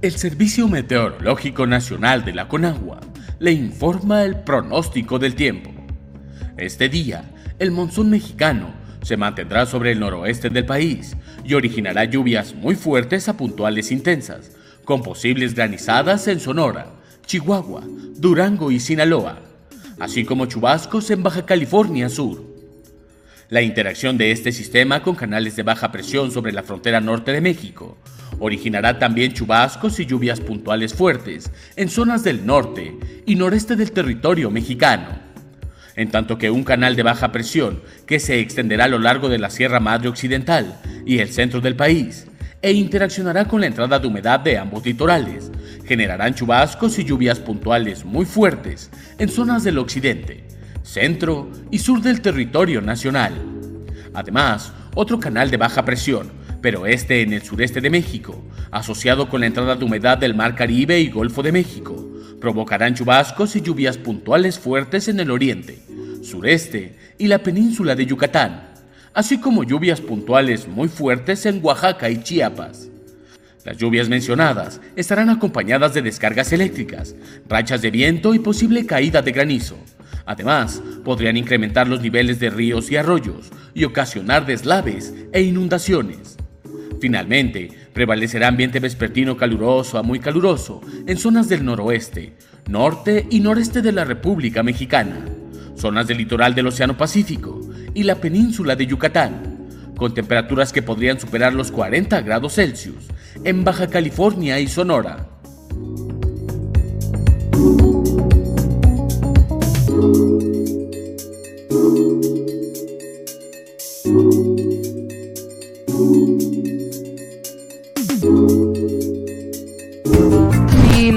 El Servicio Meteorológico Nacional de la Conagua le informa el pronóstico del tiempo. Este día, el monzón mexicano se mantendrá sobre el noroeste del país y originará lluvias muy fuertes a puntuales intensas, con posibles granizadas en Sonora, Chihuahua, Durango y Sinaloa, así como chubascos en Baja California Sur. La interacción de este sistema con canales de baja presión sobre la frontera norte de México Originará también chubascos y lluvias puntuales fuertes en zonas del norte y noreste del territorio mexicano, en tanto que un canal de baja presión que se extenderá a lo largo de la Sierra Madre Occidental y el centro del país e interaccionará con la entrada de humedad de ambos litorales, generarán chubascos y lluvias puntuales muy fuertes en zonas del occidente, centro y sur del territorio nacional. Además, otro canal de baja presión pero este en el sureste de México, asociado con la entrada de humedad del Mar Caribe y Golfo de México, provocarán chubascos y lluvias puntuales fuertes en el oriente, sureste y la península de Yucatán, así como lluvias puntuales muy fuertes en Oaxaca y Chiapas. Las lluvias mencionadas estarán acompañadas de descargas eléctricas, rachas de viento y posible caída de granizo. Además, podrían incrementar los niveles de ríos y arroyos y ocasionar deslaves e inundaciones. Finalmente, prevalecerá ambiente vespertino caluroso a muy caluroso en zonas del noroeste, norte y noreste de la República Mexicana, zonas del litoral del Océano Pacífico y la península de Yucatán, con temperaturas que podrían superar los 40 grados Celsius en Baja California y Sonora.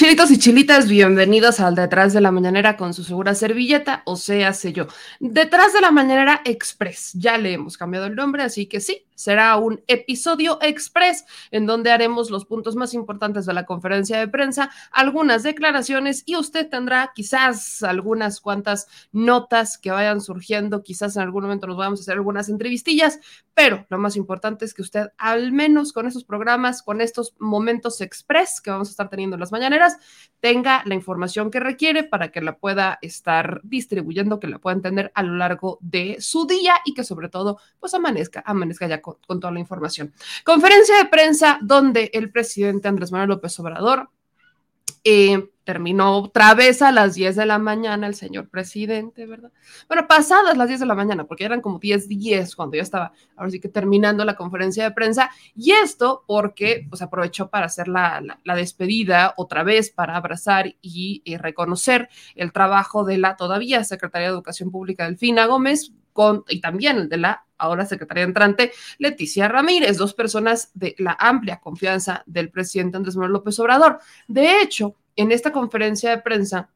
Chilitos y chilitas, bienvenidos al Detrás de la Mañanera con su segura servilleta, o sea, sé yo. Detrás de la Mañanera Express, ya le hemos cambiado el nombre, así que sí, será un episodio express en donde haremos los puntos más importantes de la conferencia de prensa, algunas declaraciones y usted tendrá quizás algunas cuantas notas que vayan surgiendo, quizás en algún momento nos vamos a hacer algunas entrevistillas, pero lo más importante es que usted al menos con esos programas, con estos momentos express que vamos a estar teniendo en las mañaneras, tenga la información que requiere para que la pueda estar distribuyendo, que la pueda entender a lo largo de su día y que sobre todo pues amanezca, amanezca ya con con, toda la información. Conferencia de prensa donde el presidente Andrés Manuel López Obrador eh, terminó otra vez a las 10 de la mañana el señor presidente, ¿verdad? Bueno, pasadas las 10 de la mañana, porque eran como 10, 10 cuando ya estaba, ahora sí que terminando la conferencia de prensa, y esto porque pues aprovechó para hacer la, despedida otra vez, para abrazar y, y, reconocer el trabajo de la todavía Secretaría de Educación Pública Delfina Gómez, con, y también el de la ahora secretaria entrante, Leticia Ramírez, dos personas de la amplia confianza del presidente Andrés Manuel López Obrador. De hecho, en esta conferencia de prensa,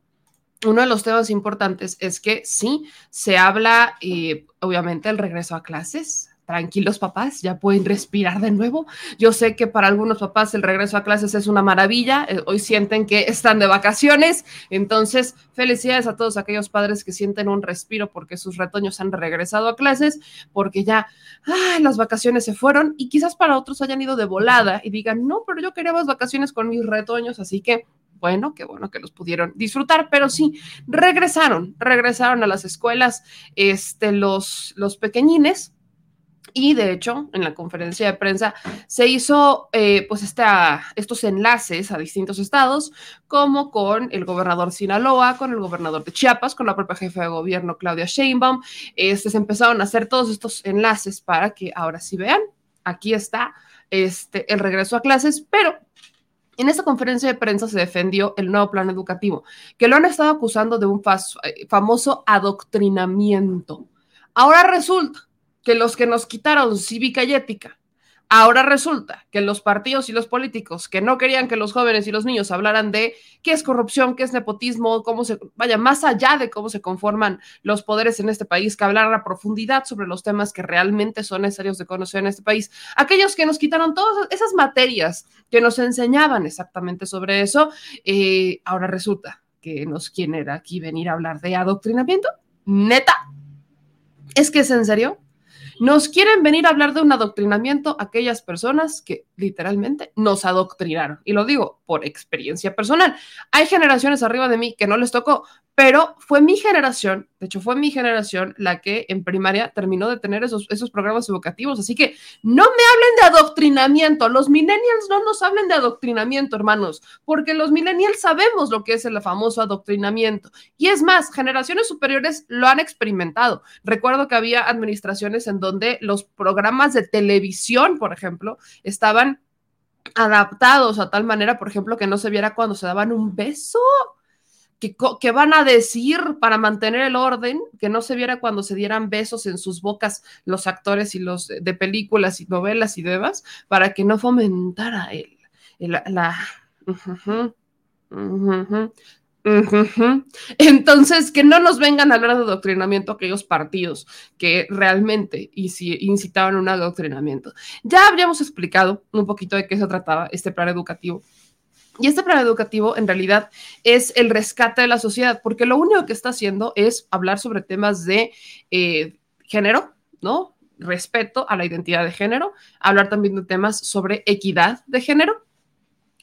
uno de los temas importantes es que sí, se habla, eh, obviamente, el regreso a clases, tranquilos papás, ya pueden respirar de nuevo. Yo sé que para algunos papás el regreso a clases es una maravilla, eh, hoy sienten que están de vacaciones, entonces felicidades a todos aquellos padres que sienten un respiro porque sus retoños han regresado a clases, porque ya las vacaciones se fueron y quizás para otros hayan ido de volada y digan, no, pero yo quería más vacaciones con mis retoños, así que bueno, qué bueno que los pudieron disfrutar, pero sí, regresaron, regresaron a las escuelas este, los, los pequeñines, y de hecho, en la conferencia de prensa se hizo eh, pues esta, estos enlaces a distintos estados, como con el gobernador Sinaloa, con el gobernador de Chiapas, con la propia jefa de gobierno Claudia Sheinbaum. Este, se empezaron a hacer todos estos enlaces para que ahora sí vean, aquí está este, el regreso a clases, pero en esta conferencia de prensa se defendió el nuevo plan educativo, que lo han estado acusando de un eh, famoso adoctrinamiento. Ahora resulta que los que nos quitaron cívica y ética, Ahora resulta que los partidos y los políticos que no querían que los jóvenes y los niños hablaran de qué es corrupción, qué es nepotismo, cómo se, vaya, más allá de cómo se conforman los poderes en este país, que hablaran a profundidad sobre los temas que realmente son necesarios de conocer en este país. Aquellos que nos quitaron todas esas materias que nos enseñaban exactamente sobre eso, eh, ahora resulta que nos quieren aquí venir a hablar de adoctrinamiento. Neta, ¿es que es en serio? Nos quieren venir a hablar de un adoctrinamiento aquellas personas que literalmente nos adoctrinaron. Y lo digo por experiencia personal. Hay generaciones arriba de mí que no les tocó, pero fue mi generación, de hecho fue mi generación la que en primaria terminó de tener esos, esos programas educativos, así que no me hablen de adoctrinamiento, los millennials no nos hablen de adoctrinamiento, hermanos, porque los millennials sabemos lo que es el famoso adoctrinamiento. Y es más, generaciones superiores lo han experimentado. Recuerdo que había administraciones en donde los programas de televisión, por ejemplo, estaban adaptados a tal manera, por ejemplo, que no se viera cuando se daban un beso que, van a decir para mantener el orden, que no se viera cuando se dieran besos en sus bocas los actores y los de películas y novelas y demás, para que no fomentara el, la... Entonces, que no nos vengan a hablar de adoctrinamiento aquellos partidos que realmente incitaban un adoctrinamiento. Ya habríamos explicado un poquito de qué se trataba este plan educativo y este plan educativo en realidad es el rescate de la sociedad, porque lo único que está haciendo es hablar sobre temas de eh, género, ¿no? Respeto a la identidad de género, hablar también de temas sobre equidad de género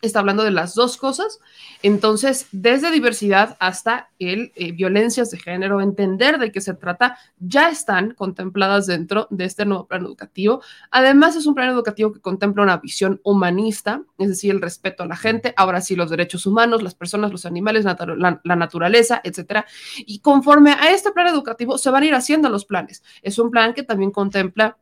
está hablando de las dos cosas. Entonces, desde diversidad hasta el eh, violencias de género, entender de qué se trata, ya están contempladas dentro de este nuevo plan educativo. Además, es un plan educativo que contempla una visión humanista, es decir, el respeto a la gente, ahora sí los derechos humanos, las personas, los animales, la, la naturaleza, etcétera. Y conforme a este plan educativo se van a ir haciendo los planes. Es un plan que también contempla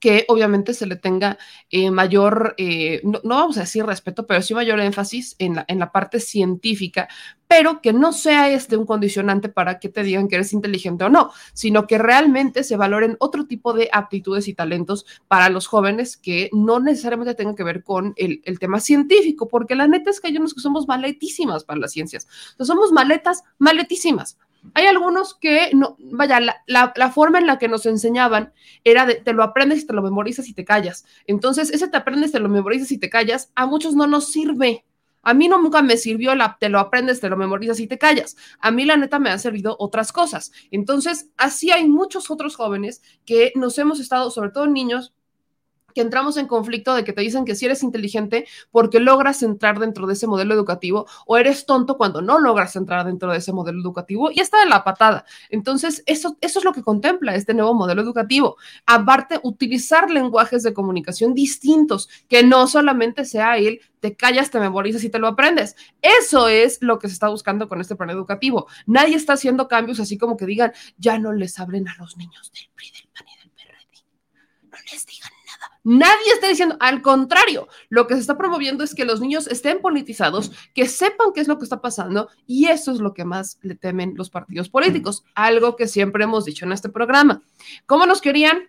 que obviamente se le tenga eh, mayor, eh, no, vamos a decir respeto, pero sí mayor énfasis en la, en la parte científica, pero que no sea este un condicionante para que te digan que eres inteligente o no, sino que realmente se valoren otro tipo de aptitudes y talentos para los jóvenes que no necesariamente tengan que ver con el, el tema científico, porque la neta es que hay unos que somos maletísimas para las ciencias, somos maletas maletísimas. Hay algunos que, no, vaya, la, forma en la que nos enseñaban era de te lo aprendes y te lo memorizas y te callas. Entonces, ese te aprendes, te lo memorizas y te callas, a muchos no nos sirve. A mí no nunca me sirvió la te lo aprendes, te lo memorizas y te callas. A mí la neta me han servido otras cosas. Entonces, así hay muchos otros jóvenes que nos hemos estado, sobre todo niños, que entramos en conflicto de que te dicen que si eres inteligente porque logras entrar dentro de ese modelo educativo o eres tonto cuando no logras entrar dentro de ese modelo educativo y está de la patada. Entonces, eso, eso es lo que contempla este nuevo modelo educativo. Aparte, utilizar lenguajes de comunicación distintos, que no solamente sea el te callas, te memorizas y te lo aprendes. Eso es lo que se está buscando con este plan educativo. Nadie está haciendo cambios así como que digan, ya no les hablen a los niños del PRI, del PAN y del PRD. No les digan Nadie está diciendo, al contrario, lo que se está promoviendo es que los niños estén politizados, que sepan qué es lo que está pasando y eso es lo que más le temen los partidos políticos, algo que siempre hemos dicho en este programa. ¿Cómo nos querían?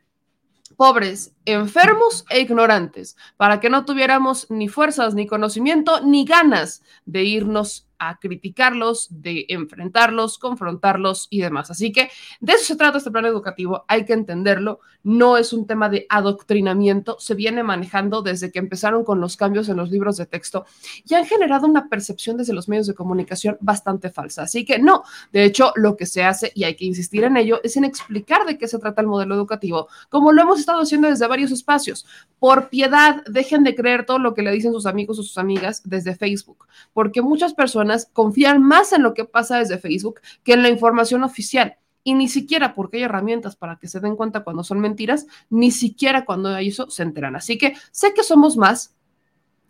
pobres, enfermos e ignorantes, para que no tuviéramos ni fuerzas, ni conocimiento, ni ganas de irnos a criticarlos, de enfrentarlos, confrontarlos y demás. Así que de eso se trata este plan educativo, hay que entenderlo, no es un tema de adoctrinamiento, se viene manejando desde que empezaron con los cambios en los libros de texto y han generado una percepción desde los medios de comunicación bastante falsa. Así que no, de hecho lo que se hace, y hay que insistir en ello, es en explicar de qué se trata el modelo educativo, como lo hemos estado haciendo desde varios espacios. Por piedad, dejen de creer todo lo que le dicen sus amigos o sus amigas desde Facebook, porque muchas personas confían más en lo que pasa desde Facebook que en la información oficial. Y ni siquiera porque hay herramientas para que se den cuenta cuando son mentiras, ni siquiera cuando hay eso se enteran. Así que sé que somos más,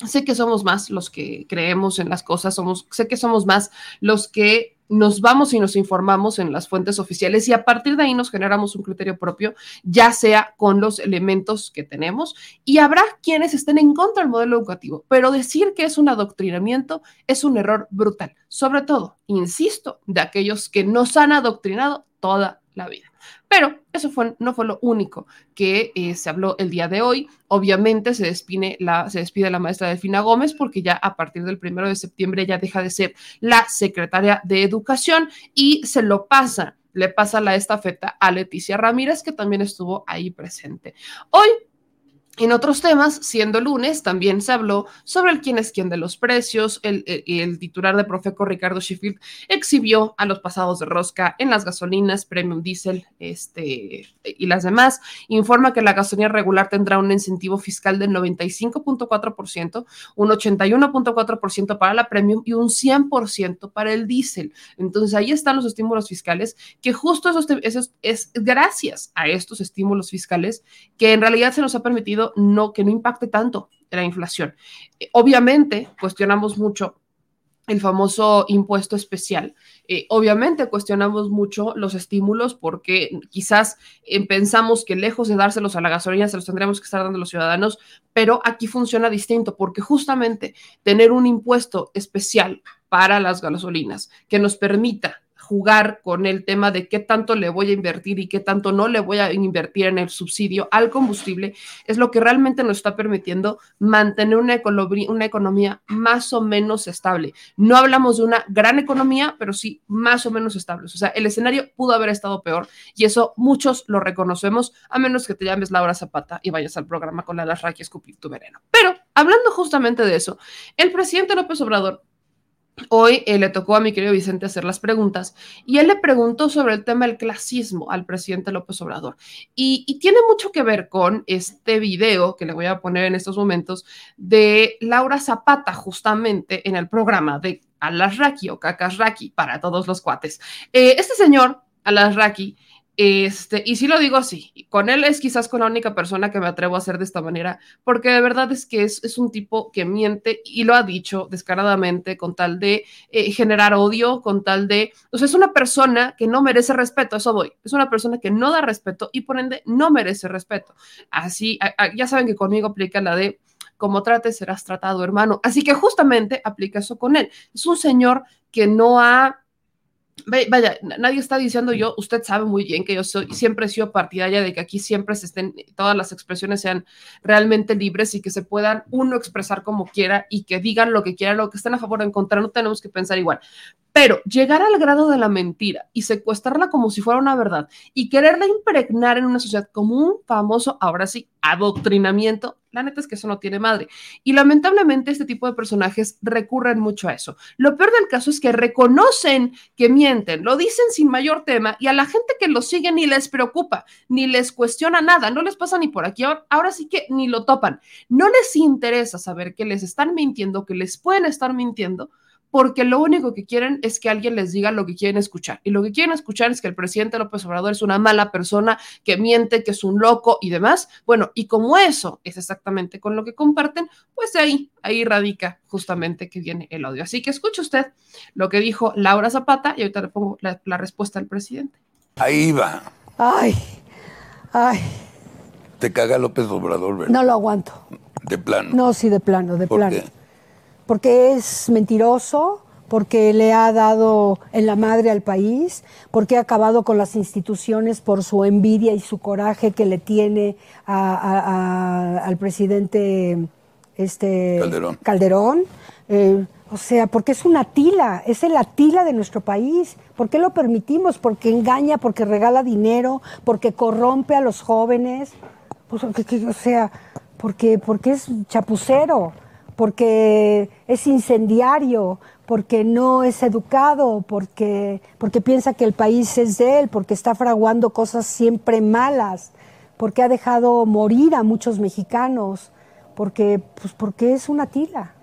sé que somos más los que creemos en las cosas, somos, sé que somos más los que nos vamos y nos informamos en las fuentes oficiales y a partir de ahí nos generamos un criterio propio, ya sea con los elementos que tenemos y habrá quienes estén en contra del modelo educativo, pero decir que es un adoctrinamiento es un error brutal, sobre todo, insisto, de aquellos que nos han adoctrinado toda la vida. Pero eso no fue lo único que eh, se habló el día de hoy. Obviamente se despide, la, se despide la maestra Delfina Gómez porque ya a partir del primero de septiembre ya deja de ser la secretaria de Educación y se lo pasa le pasa la estafeta a Leticia Ramírez, que también estuvo ahí presente. Hoy en otros temas, siendo lunes, también se habló sobre el quién es quién de los precios. El, el, titular de Profeco, Ricardo Sheffield, exhibió a los pasados de rosca en las gasolinas, Premium Diesel este, y las demás. Informa que la gasolina regular tendrá un incentivo fiscal del 95.4%, un 81.4% para la Premium y un 100% para el diésel. Entonces ahí están los estímulos fiscales, que justo esos, esos, es gracias a estos estímulos fiscales que en realidad se nos ha permitido no, que no impacte tanto la inflación. Eh, obviamente, cuestionamos mucho el famoso impuesto especial. Eh, obviamente cuestionamos mucho los estímulos porque quizás eh, pensamos que lejos de dárselos a la gasolina se los tendríamos que estar dando a los ciudadanos, pero aquí funciona distinto porque justamente tener un impuesto especial para las gasolinas que nos permita jugar con el tema de qué tanto le voy a invertir y qué tanto no le voy a invertir en el subsidio al combustible, es lo que realmente nos está permitiendo mantener una, economía, más o menos estable. No hablamos de una gran economía, pero sí más o menos estable. O sea, el escenario pudo haber estado peor y eso muchos lo reconocemos, a menos que te llames Laura Zapata y vayas al programa con la Larra y escupir tu veneno. Pero hablando justamente de eso, el presidente López Obrador Hoy eh, le tocó a mi querido Vicente hacer las preguntas y él le preguntó sobre el tema del clasismo al presidente López Obrador. Y, tiene mucho que ver con este video que le voy a poner en estos momentos de Laura Zapata, justamente en el programa de Alasraki o Raki para todos los cuates. Eh, este señor, Alasraki, este, y sí lo digo así, con él es quizás con la única persona que me atrevo a hacer de esta manera, porque de verdad es que es, un tipo que miente y lo ha dicho descaradamente con tal de eh, generar odio, con tal de, o sea, es una persona que no merece respeto, eso voy, es una persona que no da respeto y por ende no merece respeto. Así, ya saben que conmigo aplica la de como trates serás tratado, hermano. Así que justamente aplica eso con él. Es un señor que no ha Vaya, nadie está diciendo yo, usted sabe muy bien que yo soy, siempre he sido partidaria de que aquí siempre se estén, todas las expresiones sean realmente libres y que se puedan uno expresar como quiera y que digan lo que quieran, lo que estén a favor o en contra, no tenemos que pensar igual. Pero llegar al grado de la mentira y secuestrarla como si fuera una verdad y quererla impregnar en una sociedad como un famoso, ahora sí, adoctrinamiento, la neta es que eso no tiene madre. Y lamentablemente este tipo de personajes recurren mucho a eso. Lo peor del caso es que reconocen que mienten, lo dicen sin mayor tema y a la gente que lo sigue ni les preocupa, ni les cuestiona nada, no les pasa ni por aquí, ahora, ahora sí que ni lo topan. No les interesa saber que les están mintiendo, que les pueden estar mintiendo porque lo único que quieren es que alguien les diga lo que quieren escuchar. Y lo que quieren escuchar es que el presidente López Obrador es una mala persona, que miente, que es un loco y demás. Bueno, y como eso es exactamente con lo que comparten, pues ahí, ahí radica justamente que viene el odio. Así que escuche usted lo que dijo Laura Zapata y ahorita le pongo la, respuesta al presidente. Ahí va. Ay, ay. Te caga López Obrador, ¿verdad? No lo aguanto. De plano. No, sí, de plano, de ¿Por plano. qué? Porque es mentiroso, porque le ha dado en la madre al país, porque ha acabado con las instituciones por su envidia y su coraje que le tiene a- a- a- al presidente este, Calderón. Calderón. Eh, o sea, porque es una tila, es el atila de nuestro país. ¿Por qué lo permitimos? Porque engaña, porque regala dinero, porque corrompe a los jóvenes. Pues, o sea, porque, porque es chapucero, porque es incendiario, porque no es educado, porque, porque piensa que el país es de él, porque está fraguando cosas siempre malas, porque ha dejado morir a muchos mexicanos, porque, pues porque es una tila.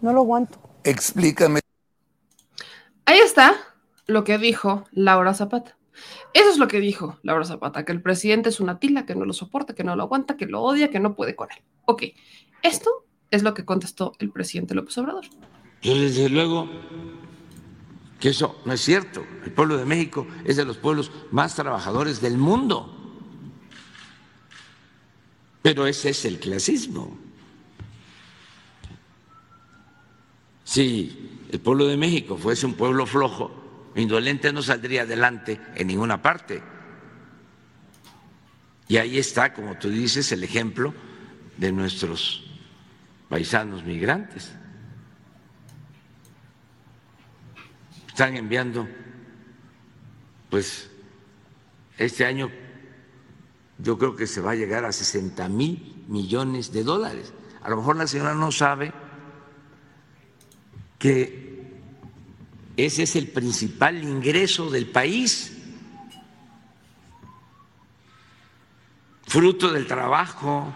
No lo aguanto. Explícame. Ahí está lo que dijo Laura Zapata. Eso es lo que dijo Laura Zapata, que el presidente es una tila, que no lo soporta, que no lo aguanta, que lo odia, que no puede con él. Ok, esto es lo que contestó el presidente López Obrador. Yo desde luego que eso no es cierto. El pueblo de México es de los pueblos más trabajadores del mundo. Pero ese es el clasismo. Si el pueblo de México fuese un pueblo flojo, indolente no saldría adelante en ninguna parte. Y ahí está, como tú dices, el ejemplo de nuestros paisanos migrantes. Están enviando, pues, este año yo creo que se va a llegar a 60 mil millones de dólares. A lo mejor la señora no sabe que ese es el principal ingreso del país, fruto del trabajo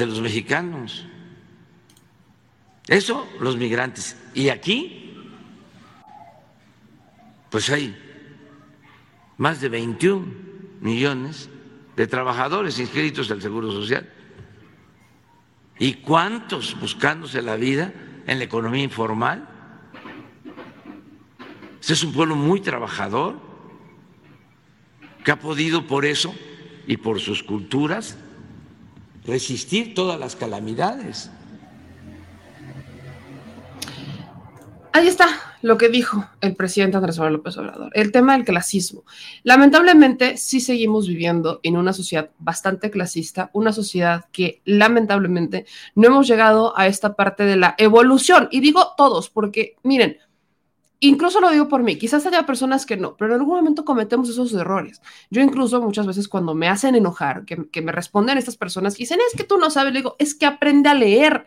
de los mexicanos. Eso los migrantes. Y aquí, pues hay más de 21 millones de trabajadores inscritos al Seguro Social. ¿Y cuántos buscándose la vida en la economía informal? Este es un pueblo muy trabajador que ha podido por eso y por sus culturas resistir todas las calamidades. Ahí está lo que dijo el presidente Andrés Manuel López Obrador, el tema del clasismo. Lamentablemente, sí seguimos viviendo en una sociedad bastante clasista, una sociedad que lamentablemente no hemos llegado a esta parte de la evolución. Y digo todos, porque miren, incluso lo digo por mí, quizás haya personas que no, pero en algún momento cometemos esos errores. Yo incluso muchas veces cuando me hacen enojar, que, me responden estas personas que dicen, es que tú no sabes, le digo, es que aprende a leer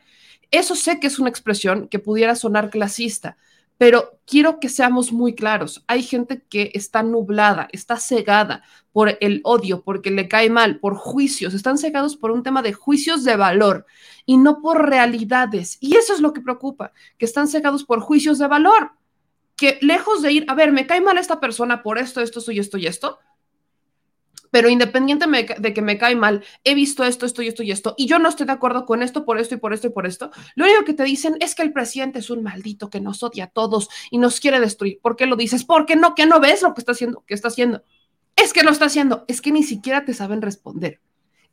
eso sé que es una expresión que pudiera sonar clasista, pero quiero que seamos muy claros. Hay gente que está nublada, está cegada por el odio, porque le cae mal, por juicios, están cegados por un tema de juicios de valor y no por realidades. Y eso es lo que preocupa, que están cegados por juicios de valor, que lejos de ir, a ver, me cae mal esta persona por esto, esto, esto y esto y esto, pero independientemente de que me cae mal, he visto esto, esto y esto y esto, y yo no estoy de acuerdo con esto, por esto y por esto y por esto, lo único que te dicen es que el presidente es un maldito que nos odia a todos y nos quiere destruir. ¿Por qué lo dices? Porque no, que no ves lo que está haciendo, que está haciendo. Es que lo está haciendo, es que ni siquiera te saben responder.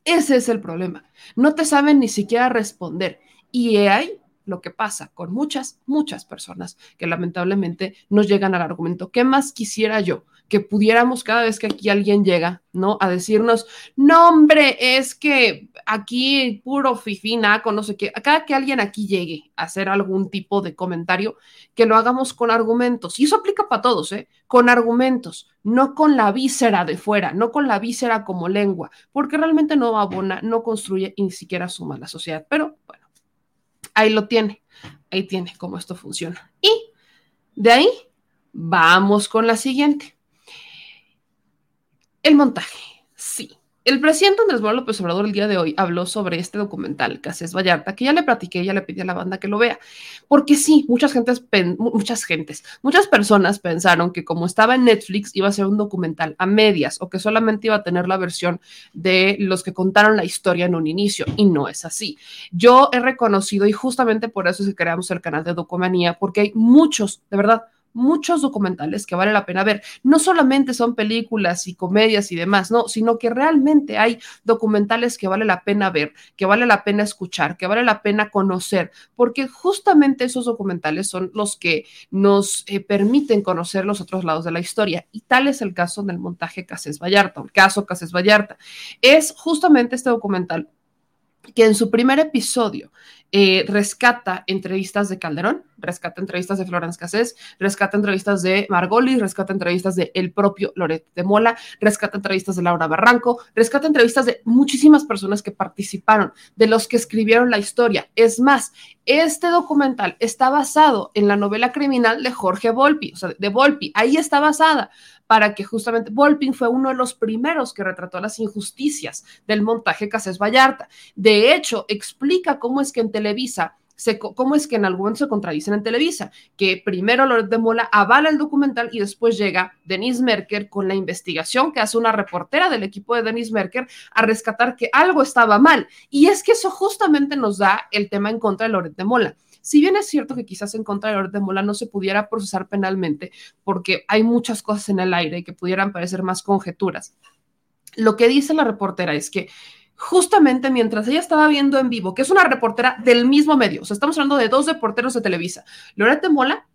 Ese es el problema. No te saben ni siquiera responder. Y hay lo que pasa con muchas, muchas personas que lamentablemente nos llegan al argumento. ¿Qué más quisiera yo? que pudiéramos cada vez que aquí alguien llega, ¿no? A decirnos, no, hombre, es que aquí puro fifina, con no sé qué. Cada que alguien aquí llegue a hacer algún tipo de comentario, que lo hagamos con argumentos. Y eso aplica para todos, ¿eh? Con argumentos, no con la víscera de fuera, no con la víscera como lengua, porque realmente no abona, no construye y ni siquiera suma la sociedad. Pero bueno, ahí lo tiene, ahí tiene cómo esto funciona. Y de ahí vamos con la siguiente. El montaje, sí. El presidente Andrés Manuel López Obrador el día de hoy habló sobre este documental, Cases Vallarta, que ya le platiqué, ya le pedí a la banda que lo vea, porque sí, muchas gentes, muchas gentes, muchas personas pensaron que como estaba en Netflix iba a ser un documental a medias o que solamente iba a tener la versión de los que contaron la historia en un inicio, y no es así. Yo he reconocido, y justamente por eso es creamos el canal de Docomanía, porque hay muchos, de verdad, muchos documentales que vale la pena ver. No solamente son películas y comedias y demás, no, sino que realmente hay documentales que vale la pena ver, que vale la pena escuchar, que vale la pena conocer, porque justamente esos documentales son los que nos eh, permiten conocer los otros lados de la historia. Y tal es el caso del montaje Cases Vallarta, el caso Cases Vallarta. Es justamente este documental que en su primer episodio eh, rescata entrevistas de Calderón, rescata entrevistas de Florence Cassés, rescata entrevistas de Margolis, rescata entrevistas de el propio Loret de Mola, rescata entrevistas de Laura Barranco, rescata entrevistas de muchísimas personas que participaron, de los que escribieron la historia. Es más, este documental está basado en la novela criminal de Jorge Volpi, o sea, de Volpi, ahí está basada para que justamente Volpi fue uno de los primeros que retrató las injusticias del montaje Casés Vallarta. De hecho, explica cómo es que en Televisa cómo es que en algún momento se contradicen en Televisa, que primero Loret de Mola avala el documental y después llega Denise Merker con la investigación que hace una reportera del equipo de Denise Merker a rescatar que algo estaba mal. Y es que eso justamente nos da el tema en contra de Loret de Mola. Si bien es cierto que quizás en contra de Loret Mola no se pudiera procesar penalmente porque hay muchas cosas en el aire que pudieran parecer más conjeturas, lo que dice la reportera es que justamente mientras ella estaba viendo en vivo, que es una reportera del mismo medio, o sea, estamos hablando de dos reporteros de Televisa, Loret de Mola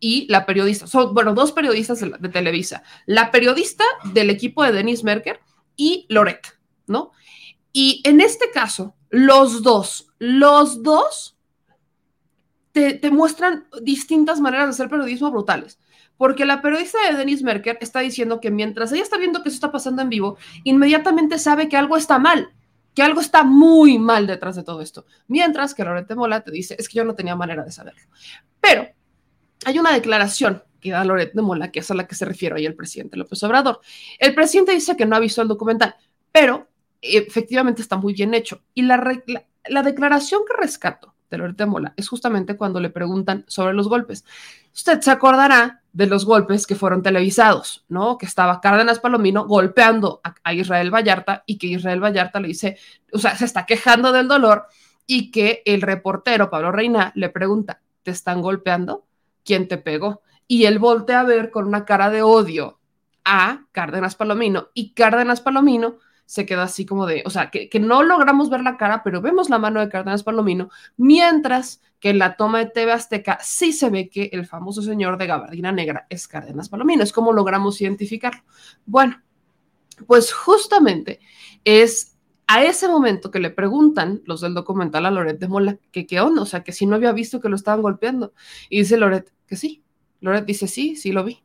y la periodista, son, bueno, dos periodistas de, de Televisa, la periodista del equipo de Denise Merker y Loret, ¿no? Y en este caso, los dos, los dos te, te, muestran distintas maneras de hacer periodismo brutales. Porque la periodista de Denise Merker está diciendo que mientras ella está viendo que eso está pasando en vivo, inmediatamente sabe que algo está mal, que algo está muy mal detrás de todo esto. Mientras que Lorete Mola te dice, es que yo no tenía manera de saberlo. Pero hay una declaración que da Loret de Mola, que es a la que se refiere hoy el presidente López Obrador. El presidente dice que no ha visto el documental, pero efectivamente está muy bien hecho. Y la, la, la declaración que rescato de Loret de Mola es justamente cuando le preguntan sobre los golpes. Usted se acordará de los golpes que fueron televisados, ¿no? Que estaba Cárdenas Palomino golpeando a, a Israel Vallarta y que Israel Vallarta le dice, o sea, se está quejando del dolor y que el reportero Pablo Reina le pregunta, ¿te están golpeando? ¿Quién te pegó? Y él voltea a ver con una cara de odio a Cárdenas Palomino y Cárdenas Palomino se queda así como de, o sea, que, que, no logramos ver la cara, pero vemos la mano de Cárdenas Palomino, mientras que en la toma de TV Azteca sí se ve que el famoso señor de gabardina negra es Cárdenas Palomino. Es como logramos identificarlo. Bueno, pues justamente es a ese momento que le preguntan los del documental a Loret de Mola que qué onda, o sea, que si no había visto que lo estaban golpeando. Y dice Loret que sí. Loret dice sí, sí lo vi.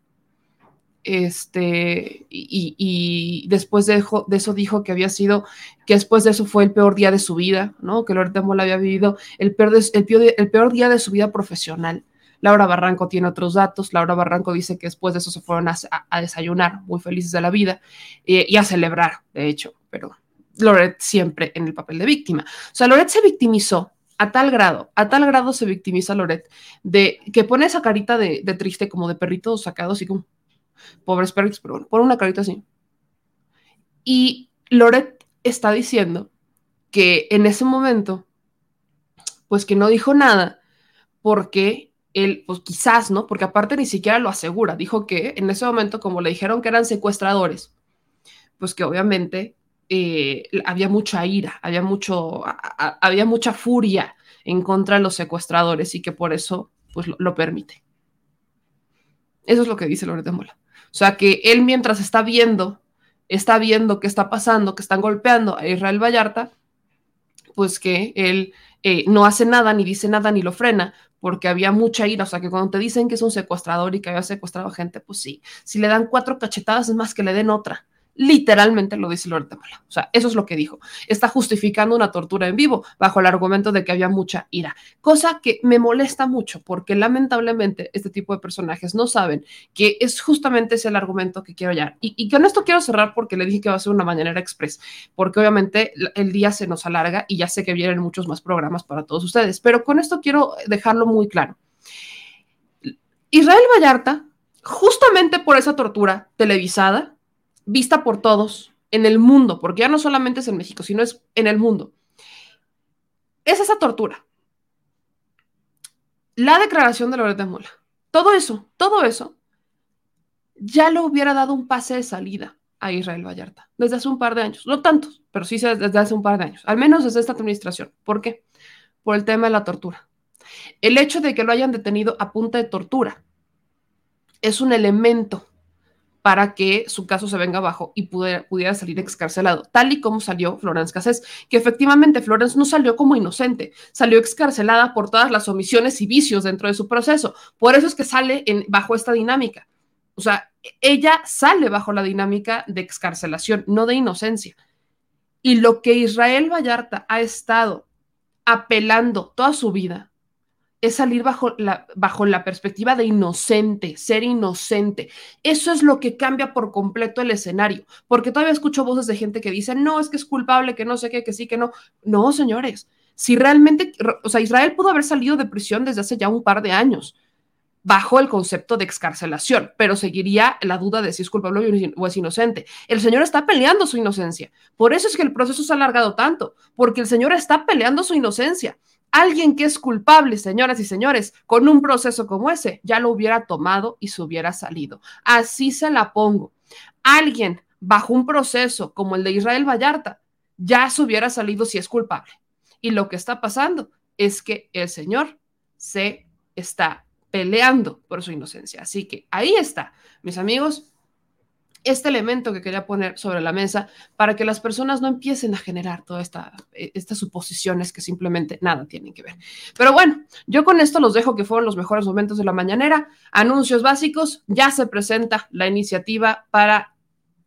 Este, y, y después de, eso dijo que había sido, que después de eso fue el peor día de su vida, ¿no? Que Loret de Mola había vivido el peor, el, peor, día de su vida profesional. Laura Barranco tiene otros datos. Laura Barranco dice que después de eso se fueron a, a desayunar, muy felices de la vida, eh, y a celebrar, de hecho, pero Loret siempre en el papel de víctima. O sea, Loret se victimizó a tal grado, a tal grado se victimiza Loret, de que pone esa carita de, de triste, como de perrito sacado, así como pobres perritos, pero bueno, pone una carita así. Y Loret está diciendo que en ese momento, pues que no dijo nada, porque él, pues quizás, ¿no? Porque aparte ni siquiera lo asegura, dijo que en ese momento, como le dijeron que eran secuestradores, pues que obviamente eh, había mucha ira, había, mucho, había mucha furia en contra de los secuestradores y que por eso, pues lo, permite. Eso es lo que dice Loret de Mola. O sea que él mientras está viendo, está viendo qué está pasando, que están golpeando a Israel Vallarta, pues que él eh, no hace nada, ni dice nada, ni lo frena, porque había mucha ira. O sea que cuando te dicen que es un secuestrador y que había secuestrado gente, pues sí, si le dan cuatro cachetadas es más que le den otra. Literalmente lo dice Loret de Mola. O sea, eso es lo que dijo. Está justificando una tortura en vivo bajo el argumento de que había mucha ira. Cosa que me molesta mucho porque lamentablemente este tipo de personajes no saben que es justamente ese el argumento que quiero hallar. Y, y con esto quiero cerrar porque le dije que va a ser una mañanera express, porque obviamente el día se nos alarga y ya sé que vienen muchos más programas para todos ustedes. Pero con esto quiero dejarlo muy claro. Israel Vallarta, justamente por esa tortura televisada, vista por todos en el mundo, porque ya no solamente es en México, sino es en el mundo. Es esa tortura. La declaración de Loret de Mola. Todo eso, todo eso, ya le hubiera dado un pase de salida a Israel Vallarta desde hace un par de años. No tantos, pero sí desde hace un par de años. Al menos desde esta administración. ¿Por qué? Por el tema de la tortura. El hecho de que lo hayan detenido a punta de tortura es un elemento para que su caso se venga abajo y pudiera, salir excarcelado, tal y como salió Florence Cassés, que efectivamente Florence no salió como inocente, salió excarcelada por todas las omisiones y vicios dentro de su proceso. Por eso es que sale bajo esta dinámica. O sea, ella sale bajo la dinámica de excarcelación, no de inocencia. Y lo que Israel Vallarta ha estado apelando toda su vida es salir bajo la, bajo la perspectiva de inocente, ser inocente. Eso es lo que cambia por completo el escenario, porque todavía escucho voces de gente que dice, no, es que es culpable, que no sé qué, que sí, que no. No, señores, si realmente, o sea, Israel pudo haber salido de prisión desde hace ya un par de años bajo el concepto de excarcelación, pero seguiría la duda de si es culpable o es inocente. El señor está peleando su inocencia. Por eso es que el proceso se ha alargado tanto, porque el señor está peleando su inocencia. Alguien que es culpable, señoras y señores, con un proceso como ese, ya lo hubiera tomado y se hubiera salido. Así se la pongo. Alguien bajo un proceso como el de Israel Vallarta, ya se hubiera salido si es culpable. Y lo que está pasando es que el señor se está peleando por su inocencia. Así que ahí está, mis amigos, este elemento que quería poner sobre la mesa para que las personas no empiecen a generar todas esta, eh, estas suposiciones que simplemente nada tienen que ver. Pero bueno, yo con esto los dejo que fueron los mejores momentos de la mañanera. Anuncios básicos, ya se presenta la iniciativa para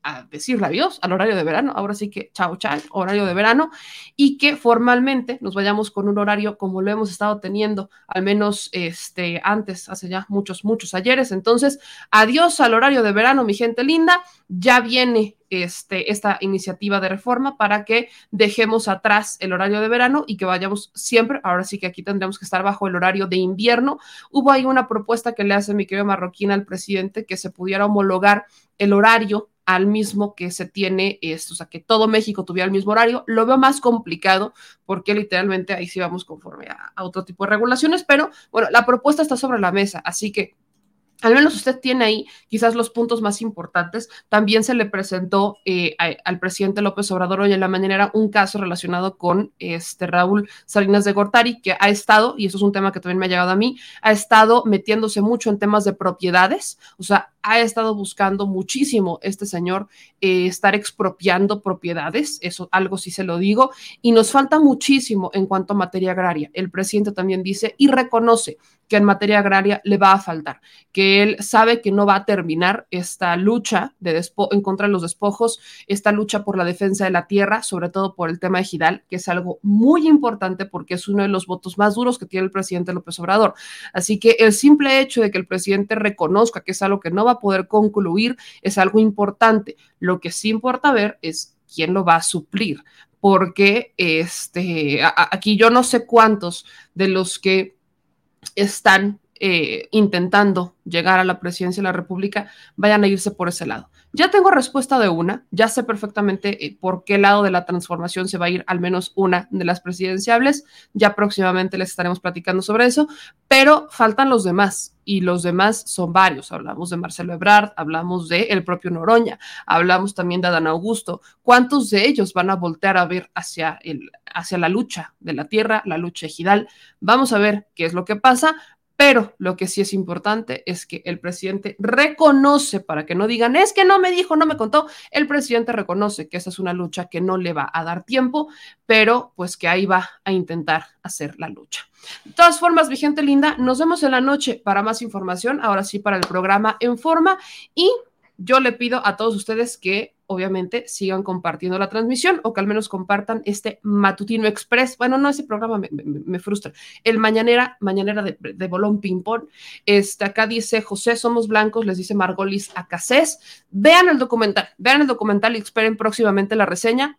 a decirle adiós al horario de verano, ahora sí que chao, chao, horario de verano, y que formalmente nos vayamos con un horario como lo hemos estado teniendo, al menos este, antes, hace ya muchos, muchos ayeres. Entonces, adiós al horario de verano, mi gente linda, ya viene este, esta iniciativa de reforma para que dejemos atrás el horario de verano y que vayamos siempre, ahora sí que aquí tendremos que estar bajo el horario de invierno. Hubo ahí una propuesta que le hace mi querido Marroquín al presidente que se pudiera homologar el horario al mismo que se tiene esto, o sea, que todo México tuviera el mismo horario, lo veo más complicado porque literalmente ahí sí vamos conforme a, otro tipo de regulaciones, pero bueno, la propuesta está sobre la mesa, así que al menos usted tiene ahí quizás los puntos más importantes. También se le presentó eh, al presidente López Obrador hoy en la mañana un caso relacionado con este Raúl Salinas de Gortari, que ha estado, y eso es un tema que también me ha llegado a mí, ha estado metiéndose mucho en temas de propiedades, o sea, ha estado buscando muchísimo este señor eh, estar expropiando propiedades, eso algo sí se lo digo, y nos falta muchísimo en cuanto a materia agraria. El presidente también dice y reconoce que en materia agraria le va a faltar, que él sabe que no va a terminar esta lucha de en contra de los despojos, esta lucha por la defensa de la tierra, sobre todo por el tema de Gidal, que es algo muy importante porque es uno de los votos más duros que tiene el presidente López Obrador. Así que el simple hecho de que el presidente reconozca que es algo que no va a poder concluir es algo importante. Lo que sí importa ver es quién lo va a suplir, porque este, aquí yo no sé cuántos de los que están eh, intentando llegar a la presidencia de la República vayan a irse por ese lado. Ya tengo respuesta de una, ya sé perfectamente eh, por qué lado de la transformación se va a ir al menos una de las presidenciables, ya próximamente les estaremos platicando sobre eso, pero faltan los demás y los demás son varios. Hablamos de Marcelo Ebrard, hablamos de el propio Noroña, hablamos también de Adán Augusto. ¿Cuántos de ellos van a voltear a ver hacia, el, hacia la lucha de la tierra, la lucha ejidal? Vamos a ver qué es lo que pasa, pero lo que sí es importante es que el presidente reconoce, para que no digan, es que no me dijo, no me contó, el presidente reconoce que esa es una lucha que no le va a dar tiempo, pero pues que ahí va a intentar hacer la lucha. De todas formas, mi gente linda, nos vemos en la noche para más información, ahora sí para el programa en forma y yo le pido a todos ustedes que obviamente sigan compartiendo la transmisión o que al menos compartan este matutino express. Bueno, no, ese programa me, frustra. El mañanera, mañanera de, de bolón ping-pong. Este, acá dice José, somos blancos, les dice Margolis Acacés. Vean el documental, vean el documental y esperen próximamente la reseña.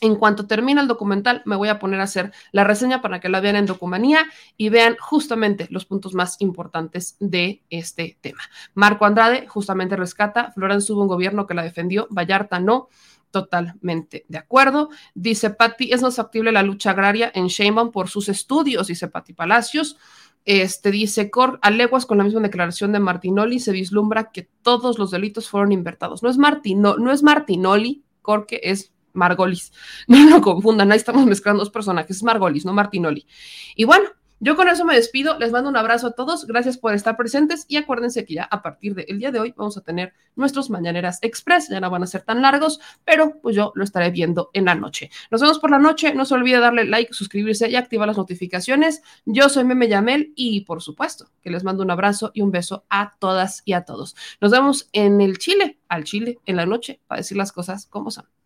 En cuanto termine el documental, me voy a poner a hacer la reseña para que la vean en Documanía y vean justamente los puntos más importantes de este tema. Marco Andrade justamente rescata, Florence hubo un gobierno que la defendió, Vallarta no. Totalmente de acuerdo. Dice Patti, es más factible la lucha agraria en Sheinbaum por sus estudios, dice Patti Palacios. Este dice Cor, a leguas con la misma declaración de Martinoli, se vislumbra que todos los delitos fueron invertados. No es, Martino, no es Martinoli, Corque es Margolis. No lo confundan, ahí estamos mezclando dos personajes, es Margolis, no Martinoli. Y bueno, yo con eso me despido, les mando un abrazo a todos, gracias por estar presentes y acuérdense que ya a partir del día de hoy vamos a tener nuestros Mañaneras Express, ya no van a ser tan largos, pero pues yo lo estaré viendo en la noche. Nos vemos por la noche, no se olvide darle like, suscribirse y activar las notificaciones. Yo soy Meme Yamel y por supuesto que les mando un abrazo y un beso a todas y a todos. Nos vemos en el Chile, al Chile, en la noche, para decir las cosas como son.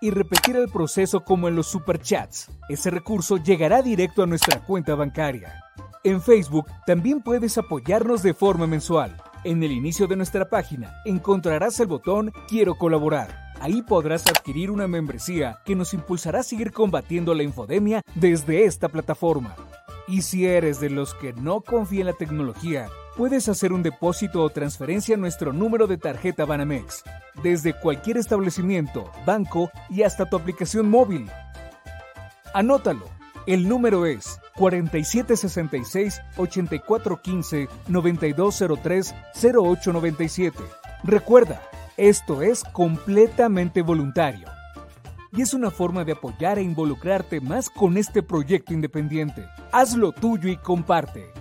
y repetir el proceso como en los superchats. Ese recurso llegará directo a nuestra cuenta bancaria. En Facebook también puedes apoyarnos de forma mensual. En el inicio de nuestra página encontrarás el botón Quiero colaborar. Ahí podrás adquirir una membresía que nos impulsará a seguir combatiendo la infodemia desde esta plataforma. Y si eres de los que no confía en la tecnología, puedes hacer un depósito o transferencia a nuestro número de tarjeta Banamex, desde cualquier establecimiento, banco y hasta tu aplicación móvil. Anótalo. El número es 4766-8415-9203-0897. Recuerda, esto es completamente voluntario. Y es una forma de apoyar e involucrarte más con este proyecto independiente. Hazlo tuyo y comparte.